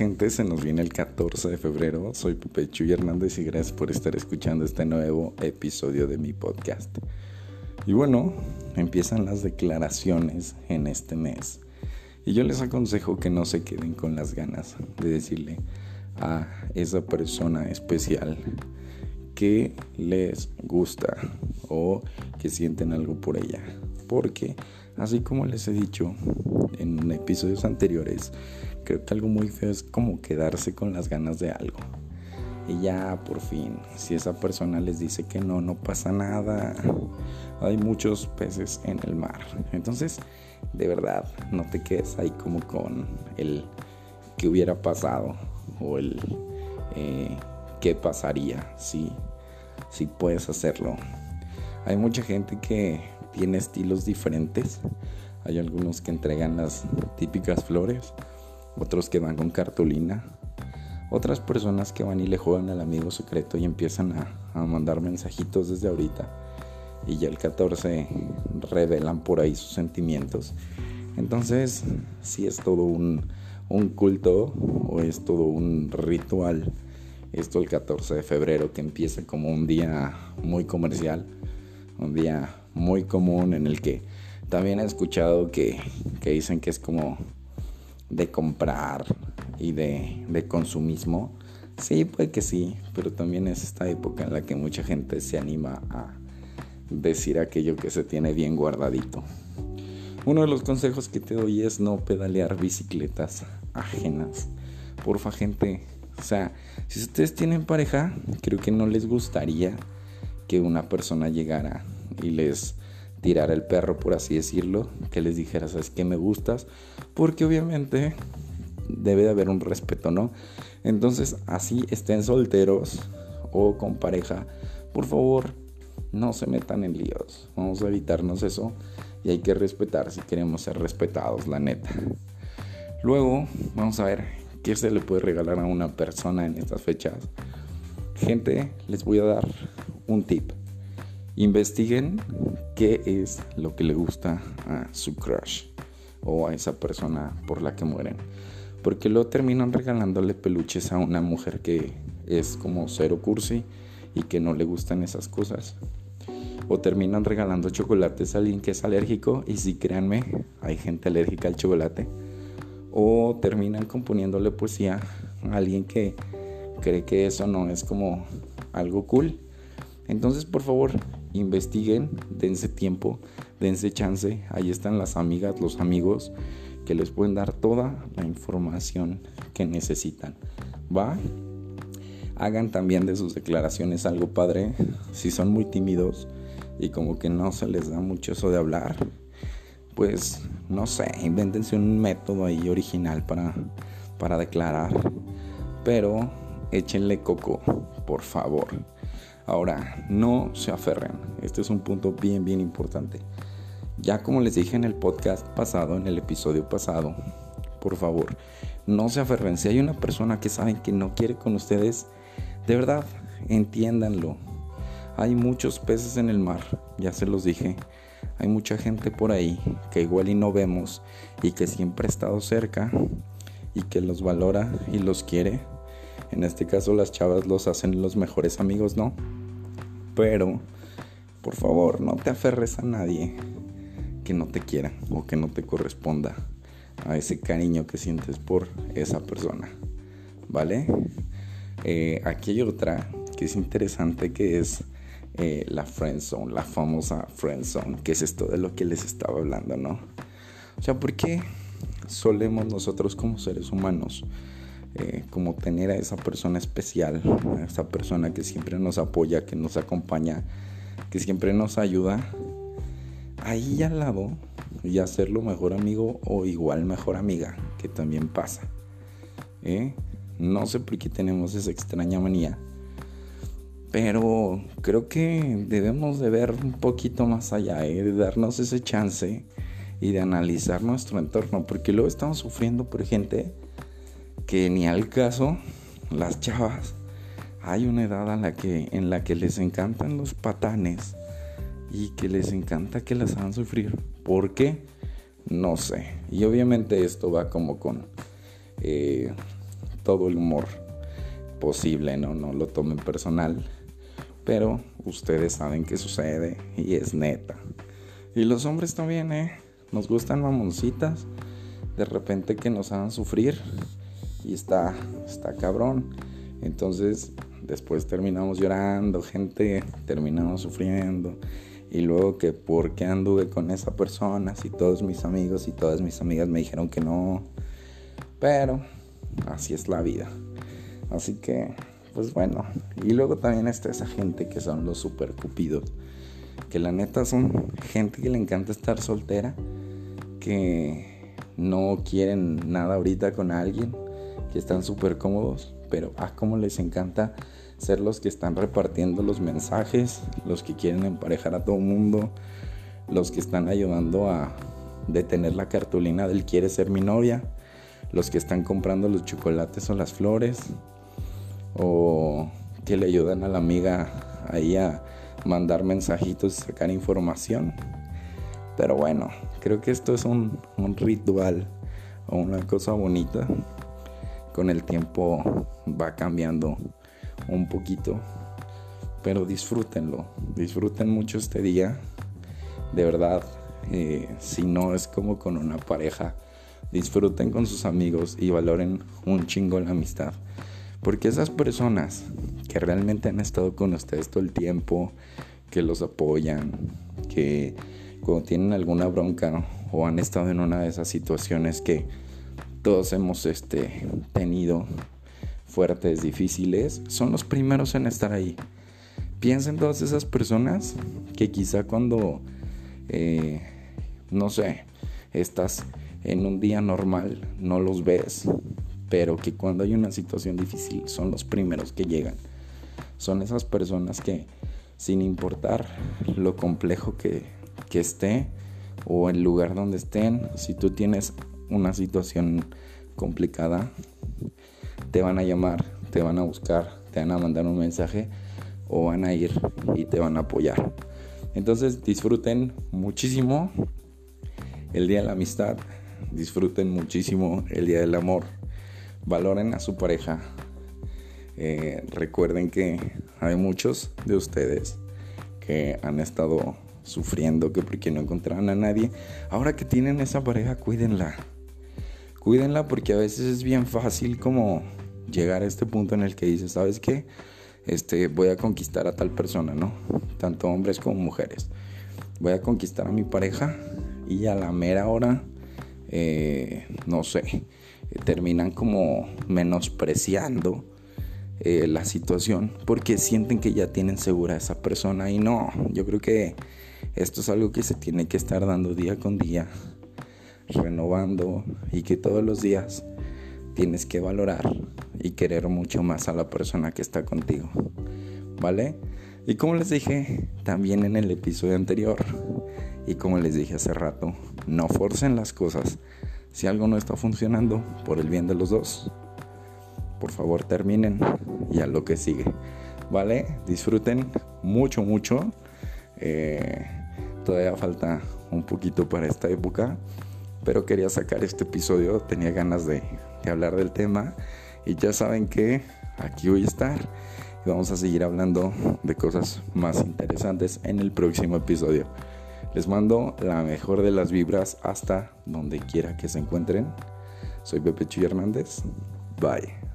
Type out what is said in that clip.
gente? Se nos viene el 14 de febrero. Soy Pepe Chuy Hernández y gracias por estar escuchando este nuevo episodio de mi podcast. Y bueno, empiezan las declaraciones en este mes. Y yo les aconsejo que no se queden con las ganas de decirle a esa persona especial que les gusta o que sienten algo por ella. Porque, así como les he dicho en episodios anteriores, creo que algo muy feo es como quedarse con las ganas de algo. Y ya por fin, si esa persona les dice que no, no pasa nada. Hay muchos peces en el mar. Entonces, de verdad, no te quedes ahí como con el que hubiera pasado o el eh, qué pasaría si, si puedes hacerlo. Hay mucha gente que tiene estilos diferentes. Hay algunos que entregan las típicas flores, otros que van con cartulina, otras personas que van y le juegan al amigo secreto y empiezan a, mandar mensajitos desde ahorita. Y ya el 14 revelan por ahí sus sentimientos. Entonces, si es todo un, un culto o es todo un ritual, esto el 14 de febrero que empieza como un día muy comercial, un día muy común en el que también he escuchado que, que dicen que es como de comprar y de, de, consumismo. Sí, puede que sí, pero también es esta época en la que mucha gente se anima a decir aquello que se tiene bien guardadito. Uno de los consejos que te doy es no pedalear bicicletas ajenas. Porfa, gente. O sea, si ustedes tienen pareja, creo que no les gustaría que una persona llegara y les tirar el perro, por así decirlo, que les dijera, sabes que me gustas, porque obviamente debe de haber un respeto, ¿no? Entonces, así estén solteros o con pareja, por favor, no se metan en líos. Vamos a evitarnos eso y hay que respetar si queremos ser respetados, la neta. Luego, vamos a ver qué se le puede regalar a una persona en estas fechas. Gente, les voy a dar un tip. Investiguen qué es lo que le gusta a su crush o a esa persona por la que mueren. Porque luego terminan regalándole peluches a una mujer que es como cero cursi y que no le gustan esas cosas. O terminan regalando chocolates a alguien que es alérgico y si créanme, hay gente alérgica al chocolate. O terminan componiéndole poesía a alguien que cree que eso no es como algo cool. Entonces, por favor, investiguen, dense tiempo, dense chance. Ahí están las amigas, los amigos que les pueden dar toda la información que necesitan. ¿Va? Hagan también de sus declaraciones algo padre. Si son muy tímidos y como que no se les da mucho eso de hablar, pues no sé, invéntense un método ahí original para, para declarar. Pero échenle coco, por favor. Ahora, no se aferren. Este es un punto bien, bien importante. Ya como les dije en el podcast pasado, en el episodio pasado, por favor, no se aferren. Si hay una persona que saben que no quiere con ustedes, de verdad, entiéndanlo. Hay muchos peces en el mar, ya se los dije. Hay mucha gente por ahí que igual y no vemos y que siempre ha estado cerca y que los valora y los quiere. En este caso las chavas los hacen los mejores amigos, ¿no? Pero, por favor, no te aferres a nadie que no te quiera o que no te corresponda a ese cariño que sientes por esa persona. ¿Vale? Eh, aquí hay otra que es interesante que es eh, la friend zone, la famosa friend zone, que es esto de lo que les estaba hablando, ¿no? O sea, ¿por qué solemos nosotros como seres humanos eh, como tener a esa persona especial, a esa persona que siempre nos apoya, que nos acompaña, que siempre nos ayuda, ahí al lado y hacerlo mejor amigo o igual mejor amiga, que también pasa. ¿eh? No sé por qué tenemos esa extraña manía, pero creo que debemos de ver un poquito más allá, ¿eh? de darnos ese chance y de analizar nuestro entorno, porque luego estamos sufriendo por gente que ni al caso las chavas hay una edad en la que en la que les encantan los patanes y que les encanta que las hagan sufrir. ¿Por qué? No sé. Y obviamente esto va como con eh, todo el humor posible, ¿no? No lo tomen personal. Pero ustedes saben que sucede y es neta. Y los hombres también, ¿eh? Nos gustan mamoncitas. De repente que nos hagan sufrir. Y está, está cabrón. Entonces, después terminamos llorando, gente, terminamos sufriendo. Y luego que por qué anduve con esa persona, si todos mis amigos y todas mis amigas me dijeron que no. Pero así es la vida. Así que, pues bueno. Y luego también está esa gente que son los super cupidos. Que la neta son gente que le encanta estar soltera. Que no quieren nada ahorita con alguien. Que están súper cómodos. Pero, ah, como les encanta ser los que están repartiendo los mensajes, los que quieren emparejar a todo el mundo, los que están ayudando a detener la cartulina del quiere ser mi novia, los que están comprando los chocolates o las flores, o que le ayudan a la amiga ahí a mandar mensajitos y sacar información. Pero bueno, creo que esto es un ritual o una cosa bonita. Con el tiempo va cambiando un poquito. Pero disfrútenlo, disfruten mucho este día. De verdad, eh, si no es como con una pareja, disfruten con sus amigos y valoren un chingo la amistad. Porque esas personas que realmente han estado con ustedes todo el tiempo, que los apoyan, que cuando tienen alguna bronca o han estado en una de esas situaciones que todos hemos este, tenido, fuertes, difíciles, son los primeros en estar ahí. Piensa en todas esas personas que quizá cuando, eh, no sé, estás en un día normal, no los ves, pero que cuando hay una situación difícil son los primeros que llegan. Son esas personas que, sin importar lo complejo que, que esté o el lugar donde estén, si tú tienes una situación complicada, te van a llamar, te van a buscar, te van a mandar un mensaje o van a ir y te van a apoyar. Entonces disfruten muchísimo el día de la amistad, disfruten muchísimo el día del amor, valoren a su pareja. Eh, recuerden que hay muchos de ustedes que han estado sufriendo que porque no encontraron a nadie. Ahora que tienen esa pareja, cuídenla. Cuídenla porque a veces es bien fácil como llegar a este punto en el que dices, ¿sabes qué? Este, voy a conquistar a tal persona, ¿no? Tanto hombres como mujeres. Voy a conquistar a mi pareja y a la mera hora, eh, no sé, terminan como menospreciando eh, la situación porque sienten que ya tienen segura a esa persona y no, yo creo que esto es algo que se tiene que estar dando día con día, renovando y que todos los días tienes que valorar y querer mucho más a la persona que está contigo. ¿Vale? Y como les dije también en el episodio anterior, y como les dije hace rato, no forcen las cosas. Si algo no está funcionando, por el bien de los dos, por favor terminen y a lo que sigue. ¿Vale? Disfruten mucho, mucho. Eh, todavía falta un poquito para esta época, pero quería sacar este episodio, tenía ganas de hablar del tema. Y ya saben que aquí voy a estar y vamos a seguir hablando de cosas más interesantes en el próximo episodio. Les mando la mejor de las vibras hasta donde quiera que se encuentren. Soy Pepe Chuy Hernández. Bye.